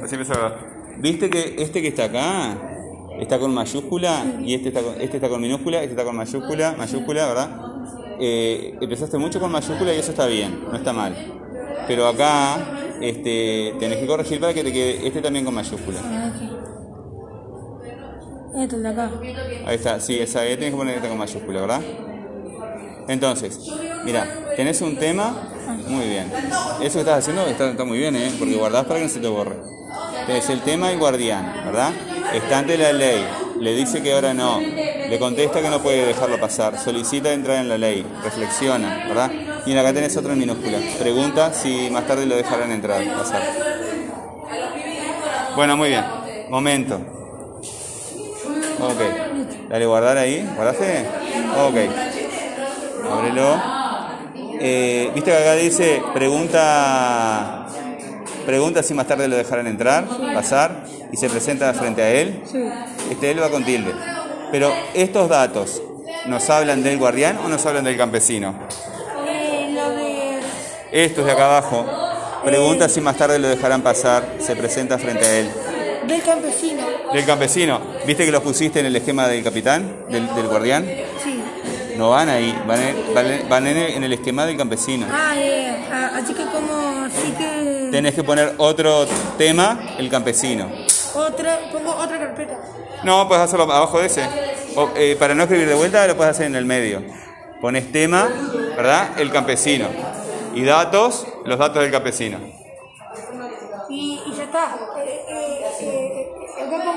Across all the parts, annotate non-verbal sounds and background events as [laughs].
Recién empezó a grabar. ¿Viste que este que está acá está con mayúscula y este está con, este está con minúscula, este está con mayúscula, mayúscula, ¿verdad? Eh, empezaste mucho con mayúscula y eso está bien, no está mal. Pero acá este, tenés que corregir para que te quede este también con mayúscula. El de acá. Ahí está, sí, esa E tienes que poner esta con mayúscula, ¿verdad? Entonces, mira, tenés un tema, muy bien. Eso que estás haciendo está, está muy bien, ¿eh? Porque guardás para que no se te borre. Tenés el tema y guardián, ¿verdad? Está ante la ley, le dice que ahora no, le contesta que no puede dejarlo pasar, solicita entrar en la ley, reflexiona, ¿verdad? Y acá tenés otro en minúscula. Pregunta si más tarde lo dejarán entrar, pasar. Bueno, muy bien. Momento. Ok. Dale guardar ahí. ¿Guardaste? Ok. Ábrelo. Eh, Viste que acá dice pregunta pregunta si más tarde lo dejarán entrar, pasar y se presenta frente a él. Sí. Este él va con tilde. Pero estos datos nos hablan del guardián o nos hablan del campesino? Eh, lo de. Estos de acá abajo. Pregunta si más tarde lo dejarán pasar, se presenta frente a él. Del campesino. Del campesino. ¿Viste que los pusiste en el esquema del capitán, del, del guardián? Sí. No van ahí, van en, van en- van en el, esquema del campesino. Ah, eh, ah, así que como. Así que. Tenés que poner otro tema, el campesino. Otra. Pongo otra carpeta. No, puedes hacerlo abajo de ese. O, eh, para no escribir de vuelta, lo puedes hacer en el medio. Pones tema, ¿verdad? El campesino. Y datos, los datos del campesino. Y, y ya está. Eh, eh,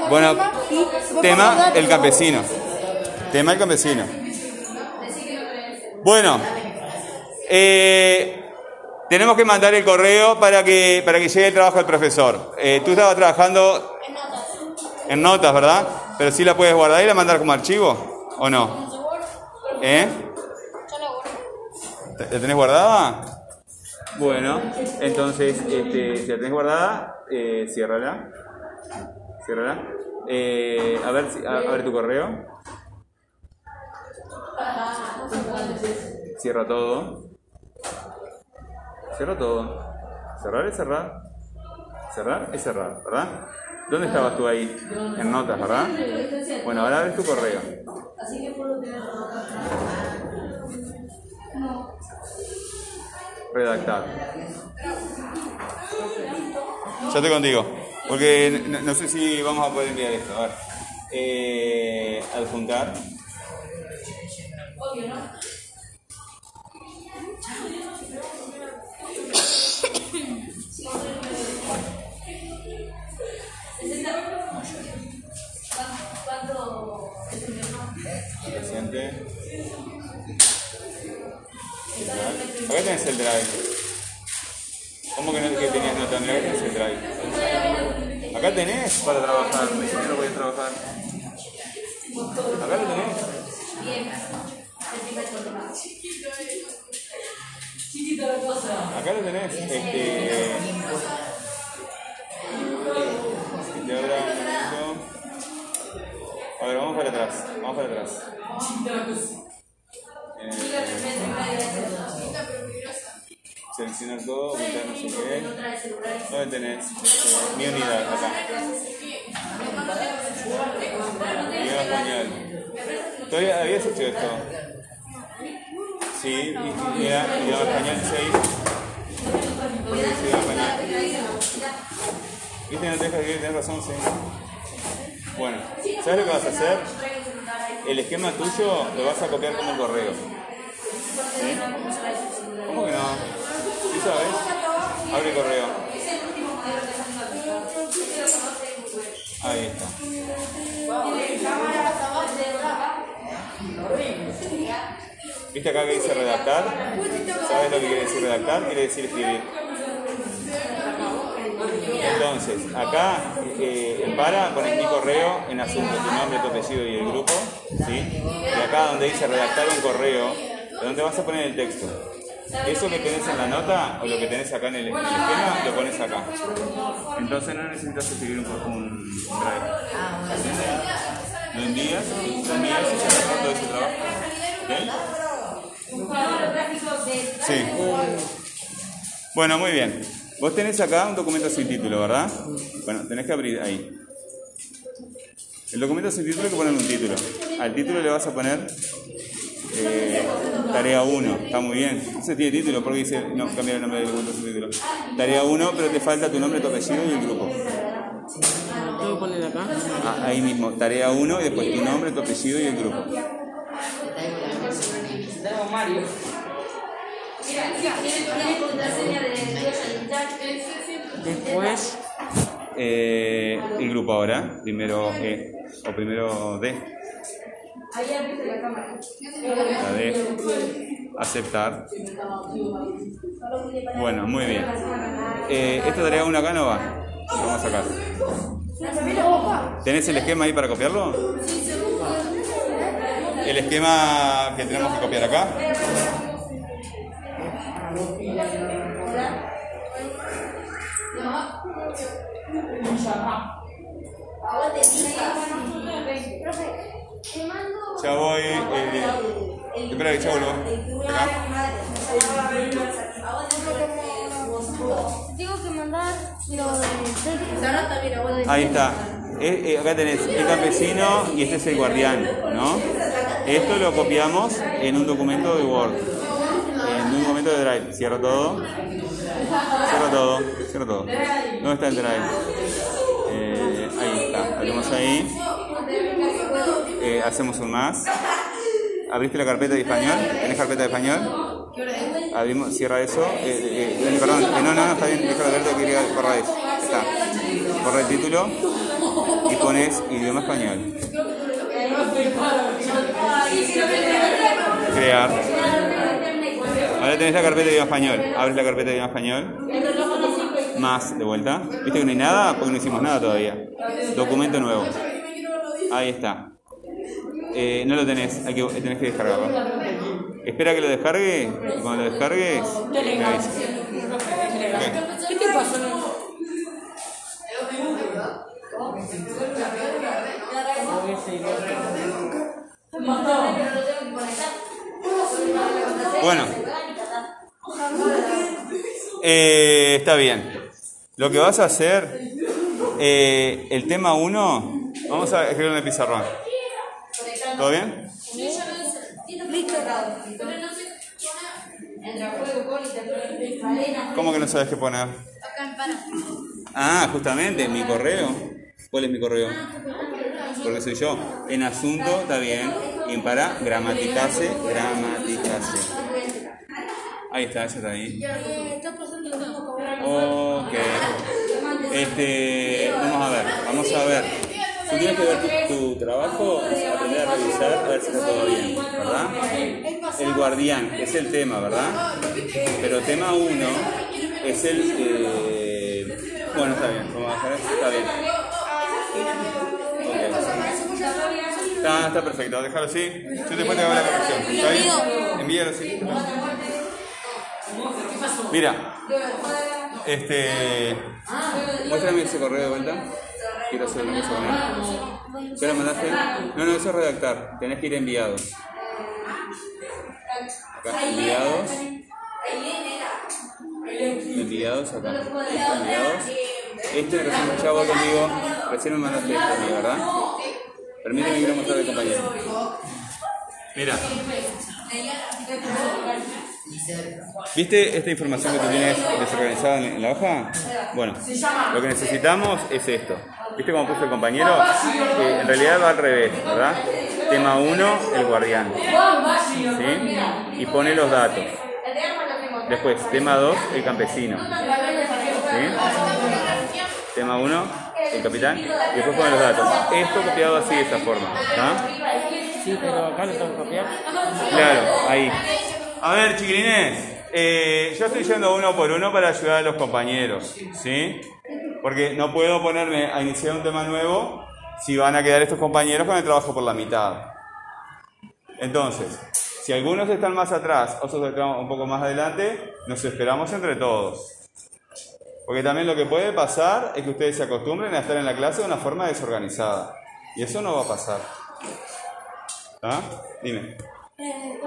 Bueno, tema el campesino. Tema, el campesino. Bueno, eh, tenemos que mandar el correo para que, para que llegue el trabajo del profesor. Eh, tú estabas trabajando en notas, ¿verdad? Pero sí la puedes guardar y la mandar como archivo, ¿o no? ¿Eh? ¿La tenés guardada? Bueno, entonces, este, si la tenés guardada, eh, ciérrala. Ciérrala. Eh, a, ver, si- a, a ver tu correo. Cierra todo. Cierra todo. Cerrar es cerrar. Cerrar es cerrar, ¿verdad? ¿Dónde estabas tú ahí? En notas, ¿verdad? Bueno, ahora ves tu correo. Redactar. Ya estoy contigo. Porque no, no sé si vamos a poder enviar esto. A ver. Eh, adjuntar. Presente. Acá tenés el drive. ¿Cómo que no que tenías nota? Acá tenés el drive. Acá tenés para trabajar. Que no voy a trabajar. Acá lo tenés. Acá lo tenés. Este. De ahora un momento. A ver, vamos para atrás. Vamos para atrás. Eh, seleccionar todo, buscar no sé qué. ¿Dónde tenés? Este, mi unidad, acá. Idioma español. ¿Todavía habías hecho esto? Sí, y- y- ahí. Español. ¿Viste? No te dejas escribir, tenés razón, sí. Bueno, ¿sabes lo que vas a hacer? El esquema tuyo lo vas a copiar como un correo. ¿Sí? ¿Cómo que no? ¿Sí sabes? Abre correo. Ahí está. ¿Viste acá que dice redactar? ¿Sabes lo que quiere decir redactar? Quiere decir escribir. Entonces, acá eh, en para pones mi correo en asunto, tu nombre, tu apellido y el grupo, ¿sí? Y acá donde dice redactar un correo, donde vas a poner el texto. Eso que tenés en la nota o lo que tenés acá en el, esquema, lo pones acá. Entonces no necesitas escribir un, un, un drive. Lo envías, lo envías y se todo ese trabajo. Sí. Bueno, muy bien. Vos tenés acá un documento sin título, ¿verdad? Bueno, tenés que abrir ahí. El documento sin título hay que ponerle un título. Al título le vas a poner eh, tarea 1. Está muy bien. Ese tiene título porque dice no cambiar el nombre del documento sin título. Tarea 1, pero te falta tu nombre, tu apellido y el grupo. ¿Lo tengo que poner acá? Ah, ahí mismo, tarea 1 y después tu nombre, tu apellido y el grupo. Después, Eh, el grupo ahora, primero E o primero D. La D. Aceptar. Bueno, muy bien. Eh, esta tarea 1 acá no va. Lo vamos a sacar. ¿Tenés el esquema ahí para copiarlo? El esquema que tenemos que copiar acá. Ya voy. Eh, ya vuelvo. Acá. Tengo que mandar lo. Ahí está. Eh, eh, acá tenés el campesino y este es el guardián, ¿no? Esto lo copiamos en un documento de Word, en un documento de Drive. Cierro todo. Cierro todo. Cierro todo. ¿Dónde está el Drive? Eh, ahí está. Abrimos ahí. Eh, hacemos un más. ¿Abriste la carpeta de español? ¿Tenés carpeta de español? Abrimos, cierra eso. Eh, perdón, no, no, no, está bien, déjalo abierto, quería borrar eso. Está. Borra el título y pones idioma español. Crear. Ahora tenés la carpeta de idioma español. Abres la carpeta de idioma español. Más, de vuelta. ¿Viste que no hay nada? Porque no hicimos nada todavía. Documento nuevo. Ahí está. Eh, no lo tenés, hay que, tenés que descargarlo. Espera que lo descargue y cuando lo descargues, me avisas. Ok. ¿qué te pasó? Bueno. Eh, está bien. Lo que vas a hacer, eh, el tema 1, vamos a escribirlo en el pizarrón. ¿Todo bien? ¿Cómo que no sabes qué poner? Ah, justamente, mi correo. ¿Cuál es mi correo? Porque soy yo. En asunto, está bien. Y en para, gramaticase, gramaticase. Ahí está, ese está ahí. Ok. Este, vamos a ver, vamos a ver. Tú tienes que ver tu, tu trabajo, aprender a revisar, a ver si está todo bien, ¿verdad? El guardián es el tema, ¿verdad? Pero tema 1 es el... eh, bueno, está bien, vamos a dejar eso, está bien. Ok. Está, está perfecto, déjalo así. Yo después te hago la corrección. ¿Está bien? Envíalo así. Mira, este. Muéstrame ese correo de vuelta. Quiero hacer una cosa con él. ¿Ya lo mandaste? No, no, eso es redactar. Tenés que ir a enviados. Acá, enviados. Enviados acá. Enviados. Este recién ya conmigo. Recién me mandaste esto a mí, ¿verdad? Permíteme que quiero mostrar al compañero. Mira. ¿Viste esta información que tú tienes desorganizada en la hoja? Bueno, lo que necesitamos es esto. ¿Viste cómo puso el compañero? Que en realidad va al revés, ¿verdad? Tema 1, el guardián. ¿Sí? Y pone los datos. Después, tema 2, el campesino. ¿Sí? Tema 1, el capitán. Y después pone los datos. Esto copiado así de esta forma. ¿está? Sí, pero acá lo tengo que copiar. Claro, ahí. A ver, chiquilines, eh, yo estoy yendo uno por uno para ayudar a los compañeros, ¿sí? Porque no puedo ponerme a iniciar un tema nuevo si van a quedar estos compañeros con el trabajo por la mitad. Entonces, si algunos están más atrás, otros están un poco más adelante, nos esperamos entre todos. Porque también lo que puede pasar es que ustedes se acostumbren a estar en la clase de una forma desorganizada. Y eso no va a pasar. ¿Ah? Dime. Eh,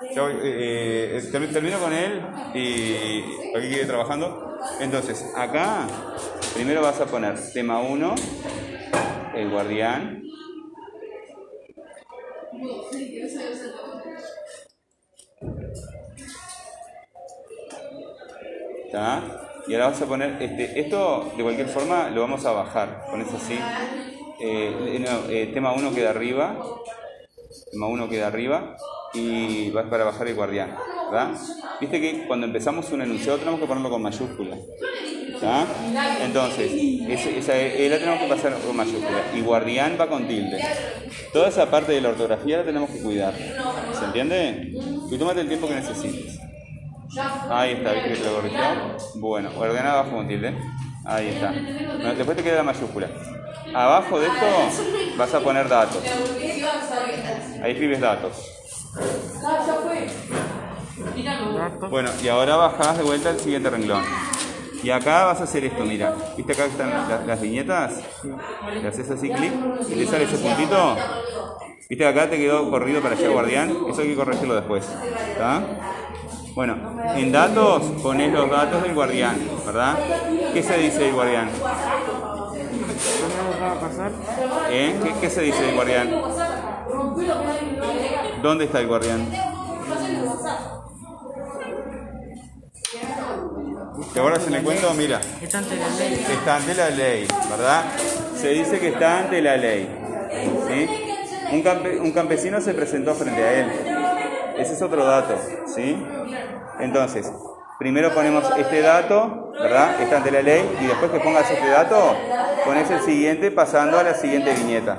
voy, eh, eh, termi- termino con él y aquí sigue trabajando. Entonces, acá primero vas a poner tema 1, el guardián. ¿Está? Y ahora vas a poner, este, esto de cualquier forma lo vamos a bajar, con eso así. Eh, eh, tema 1 queda arriba, tema 1 queda arriba y vas para bajar el guardián, ¿verdad? Viste que cuando empezamos un enunciado tenemos que ponerlo con mayúscula. ¿está? Entonces, esa E la tenemos que pasar con mayúscula y guardián va con tilde. Toda esa parte de la ortografía la tenemos que cuidar. ¿Se entiende? Y tómate el tiempo que necesites. Ahí está, ¿viste que te? Bueno, guardián abajo con tilde. Ahí está. Después te queda la mayúscula. Abajo de esto vas a poner datos. Ahí escribes datos. Bueno, y ahora bajás de vuelta al siguiente renglón. Y acá vas a hacer esto, mira. ¿Viste acá que están la- las viñetas? Le haces así clic y te sale ese puntito. ¿Viste que acá te quedó corrido para allá guardián? Eso hay que corregirlo después. ¿Está? Bueno, en datos pones los datos del guardián, ¿verdad? ¿Qué se dice del guardián? ¿Eh? ¿Qué, qué se dice del guardián? ¿Dónde está el guardián? ¿Te acuerdas en el cuento? Mira, Está ante la ley. está ante la ley, ¿verdad? Se dice que está ante la ley. ¿sí? Un, campe- un campesino se presentó frente a él. Ese es otro dato, ¿sí? Entonces, primero ponemos este dato, ¿verdad? Está ante la ley, y después que pongas este dato, pones el siguiente pasando a la siguiente viñeta.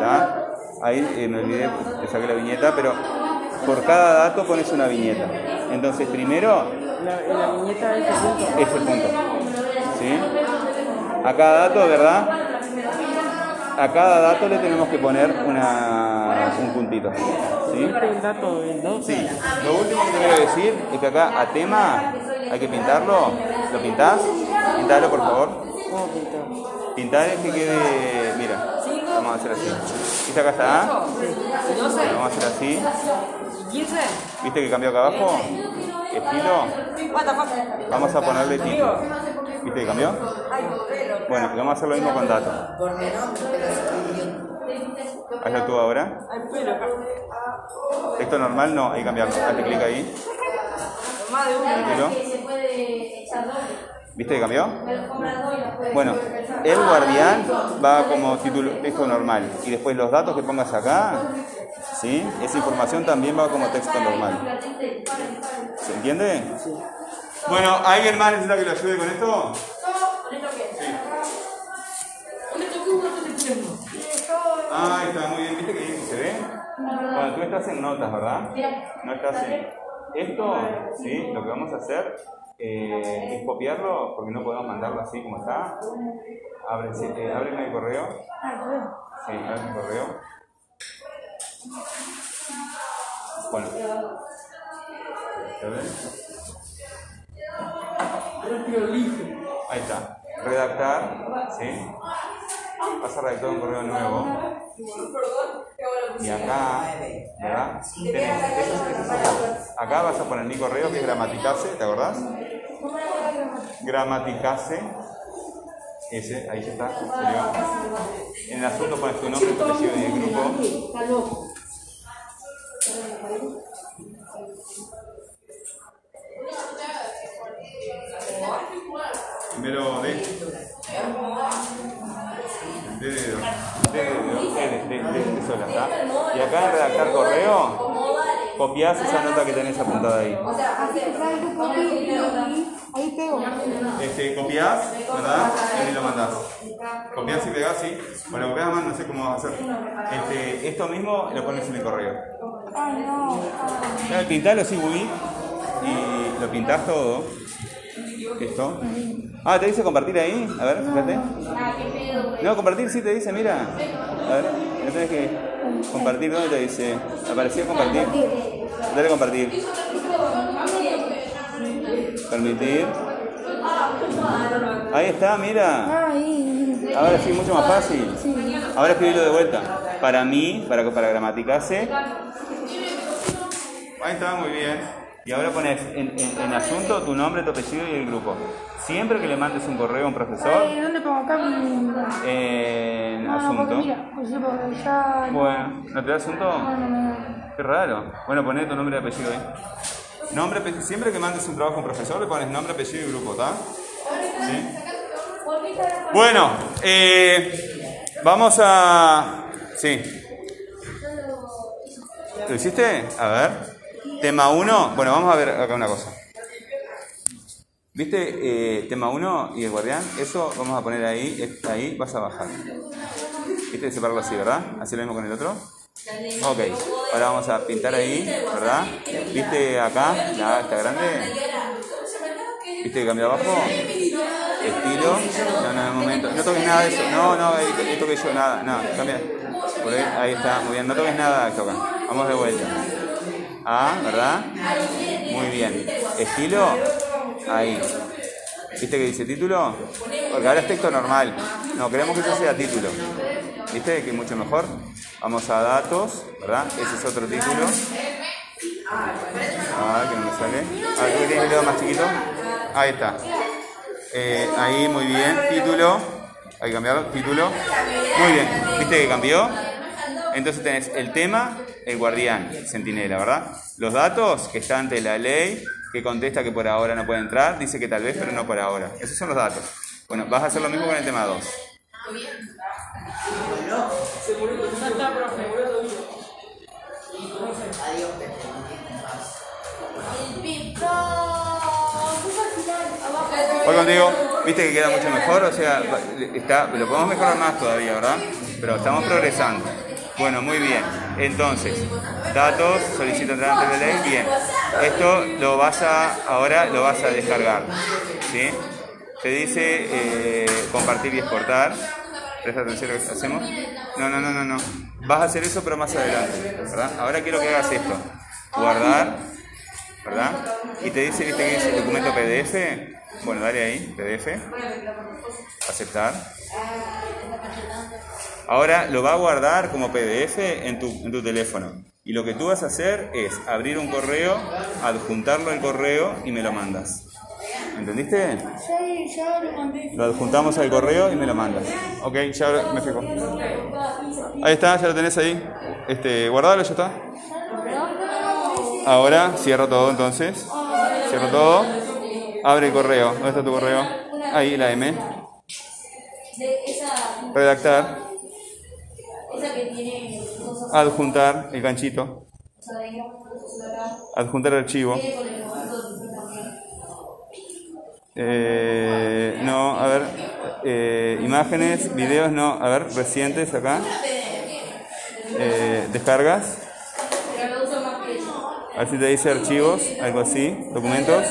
¿tá? Ahí eh, me olvidé, te saqué la viñeta, pero por cada dato pones una viñeta. Entonces, primero La, la viñeta es el punto. ese punto. ¿Sí? A cada dato, ¿verdad? A cada dato le tenemos que poner una, un puntito. ¿Sí? Es el dato del 2. Sí. Lo último que te quiero decir es que acá a tema hay que pintarlo. ¿Lo pintás? Pintalo, por favor. ¿Cómo pintar? Pintar es que quede. Mira, vamos a hacer así. ¿Viste acá está A? Vamos a hacer así. ¿Viste que cambió acá abajo? Estilo. Vamos a ponerle título. ¿Viste que cambió? Bueno, vamos a hacer lo mismo con datos. Hazlo tú ahora. Texto normal no, hay que cambiarlo. Hazle clic ahí. Título. ¿Viste que cambió? Bueno, el guardián va como título texto normal y después los datos que pongas acá, ¿sí? Esa información también va como texto normal. ¿Se entiende? Bueno, ¿alguien más necesita que lo ayude con esto? Ah, ahí está, muy bien. ¿Viste que bien se ve? Cuando tú estás en notas, ¿verdad? No estás en... Esto, ¿sí? Lo que vamos a hacer eh, es copiarlo, porque no podemos mandarlo así como está. Abre, sí, eh, el correo. Sí, abre el correo. Bueno. Ahí está. Redactar, ¿sí? Vas a redactar un correo nuevo. Y acá, ¿verdad? Es acá. Acá vas a poner mi correo que es gramaticase, ¿te acordás? Gramaticase. Ese, ahí ya está. En el asunto pones tu nombre, tu apellido y el grupo. Primero de de de, de, sola, ¿está? Y acá en redactar correo, copias esa nota que tenés apuntada ahí. Este, copias, ¿verdad? Y ahí lo mandás. Copias y pegás, sí. Bueno, copias más, no sé cómo vas a hacer. Este, esto mismo lo pones en el correo. Claro, pintalo así, Bubi. Y lo pintás todo. Esto. Ah, ¿te dice compartir ahí? A ver, fíjate. No, compartir sí te dice, mira. A ver, no tenés que compartir. ¿Dónde te dice? Apareció compartir. Dale compartir. Permitir. Ahí está, mira. Ahora sí, mucho más fácil. Ahora escribirlo de vuelta. Para mí, para, para gramaticase. Ahí está, muy bien. Y ahora pones en, en- en asunto tu nombre, tu apellido y el grupo. Siempre que le mandes un correo a un profesor, Eh, ¿Dónde pongo acá? En No, no, porque asunto. mira, pues sí, porque ya... Bueno, ¿no te da asunto? No, no. Qué raro. Bueno, poné tu nombre y apellido ahí. Nombre, siempre que mandes un trabajo a un profesor le pones nombre, apellido y grupo, ¿está? ¿Sí? Bueno, eh, vamos a... Sí. ¿Lo hiciste? A ver. Tema 1. Bueno, vamos a ver acá una cosa. ¿Viste? Eh, tema 1 y el guardián. Eso vamos a poner ahí. Ahí vas a bajar. ¿Viste? Separarlo así, ¿verdad? Así lo mismo con el otro. Ok. Ahora vamos a pintar ahí, ¿verdad? ¿Viste acá? La está grande. ¿Viste que cambió abajo? Estilo. No, no, un momento. No toques nada de eso. No, no, ahí toqué yo nada. No, cambia. Ahí, está, muy bien. No toques nada acá. Vamos de vuelta. Ah, ¿verdad? Muy bien. Estilo. Ahí. ¿Viste que dice título? Porque ahora es texto normal. No, queremos que eso sea título. ¿Viste? Que es mucho mejor. Vamos a datos, ¿verdad? Ese es otro título. Ah, que no me sale. Ah, ¿tú que tienes el dedo más chiquito? Ahí está. Eh, ahí, muy bien. Título. Hay que cambiarlo. Título. Muy bien. ¿Viste que cambió? Entonces tenés el tema, el guardián, centinela, ¿verdad? Los datos que está ante la ley, que contesta que por ahora no puede entrar, dice que tal vez, pero no por ahora. Esos son los datos. Bueno, vas a hacer lo mismo con el tema 2. Voy contigo. ¿Viste que queda mucho mejor? O sea, está, lo podemos mejorar más todavía, ¿verdad? Pero estamos progresando. Bueno, muy bien. Entonces, datos, solicita entrar ante la ley. Bien. Esto lo vas a, ahora lo vas a descargar. ¿Sí? Te dice eh, compartir y exportar. Presta atención a lo que hacemos. No, no, no, no, no. Vas a hacer eso, pero más adelante. ¿Verdad? Ahora quiero que hagas esto. Guardar. ¿Verdad? Y te dice, viste que dice documento PDF. Bueno, dale ahí, PDF. Aceptar. Ahora lo va a guardar como PDF en tu, en tu teléfono. Y lo que tú vas a hacer es abrir un correo, adjuntarlo al correo y me lo mandas. ¿Entendiste? Sí, ya lo mandé. Lo adjuntamos al correo y me lo mandas. Ok, ya me fijo. Ahí está, ya lo tenés ahí. Este, guardalo, ya está. Ahora cierro todo entonces. Cierro todo. Abre el correo. ¿Dónde está tu correo? Ahí, la M. Redactar. Adjuntar el ganchito. Adjuntar archivo. Eh, no, a ver. eh, imágenes, videos, no. A ver, recientes acá. Eh, descargas. A ver si te dice archivos, algo así, documentos.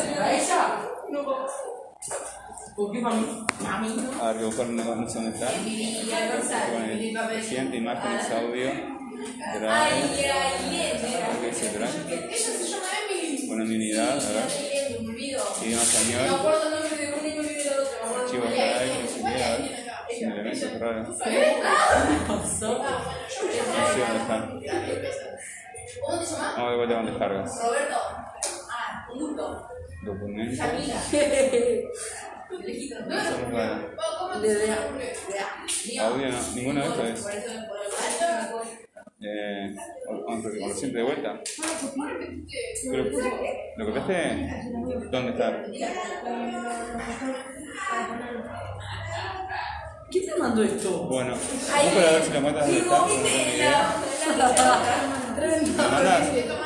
A ver, que buscar una dónde está. Reciente, imágenes, audio, drive. ¿Qué dice drive? Bueno, mi unidad, a ver. Idioma español. Drive. Sin elementos raros. No sé dónde está. Vamos [laughs] de vuelta con descargas. Documentos. Somos raros. Audio no, ninguno de estos es. Eh, vamos a ver, como siempre de vuelta. Pero, ¿Lo copiaste? ¿Dónde está? ¿Quién te mandó esto? Bueno, busca a ver si lo encuentras dónde está. Lo mandas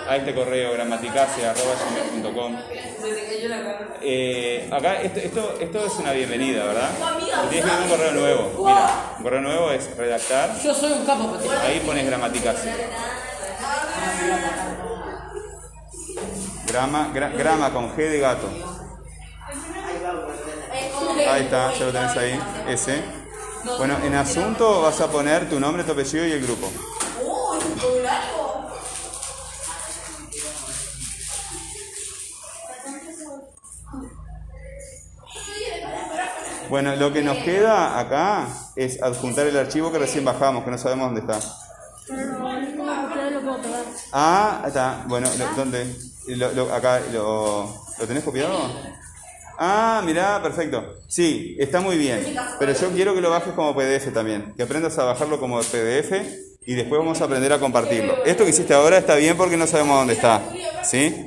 a este correo gramaticase.com. Eh, acá, esto, esto, esto es una bienvenida, ¿verdad? Tienes que tener un correo nuevo. Mira, un correo nuevo es redactar. Yo soy un capo. Ahí pones gramaticase. Grama, gra- grama con G de gato. Ahí está, ya lo tenés ahí. Ese. Bueno, en asunto vas a poner tu nombre, tu apellido y el grupo. Bueno, lo que nos queda acá es adjuntar el archivo que recién bajamos, que no sabemos dónde está. Ah, está. Bueno, ¿dónde? lo- lo- acá, lo, ¿lo tenés copiado? Ah, mirá, perfecto. Sí, está muy bien. Pero yo quiero que lo bajes como PDF también. Que aprendas a bajarlo como PDF y después vamos a aprender a compartirlo. Esto que hiciste ahora está bien porque no sabemos dónde está. ¿Sí?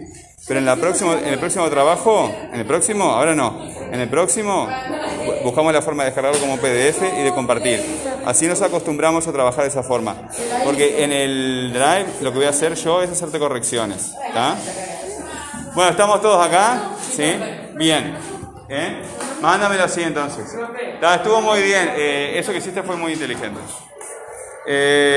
Pero en, la próximo, en el próximo trabajo, en el próximo, ahora no, en el próximo bu- buscamos la forma de descargarlo como PDF y de compartir. Así nos acostumbramos a trabajar de esa forma. Porque en el Drive lo que voy a hacer yo es hacerte correcciones. ¿Está? Bueno, ¿estamos todos acá? ¿Sí? Bien. ¿Eh? Mándamelo así entonces. Estuvo muy bien. Eh, eso que hiciste fue muy inteligente. Eh,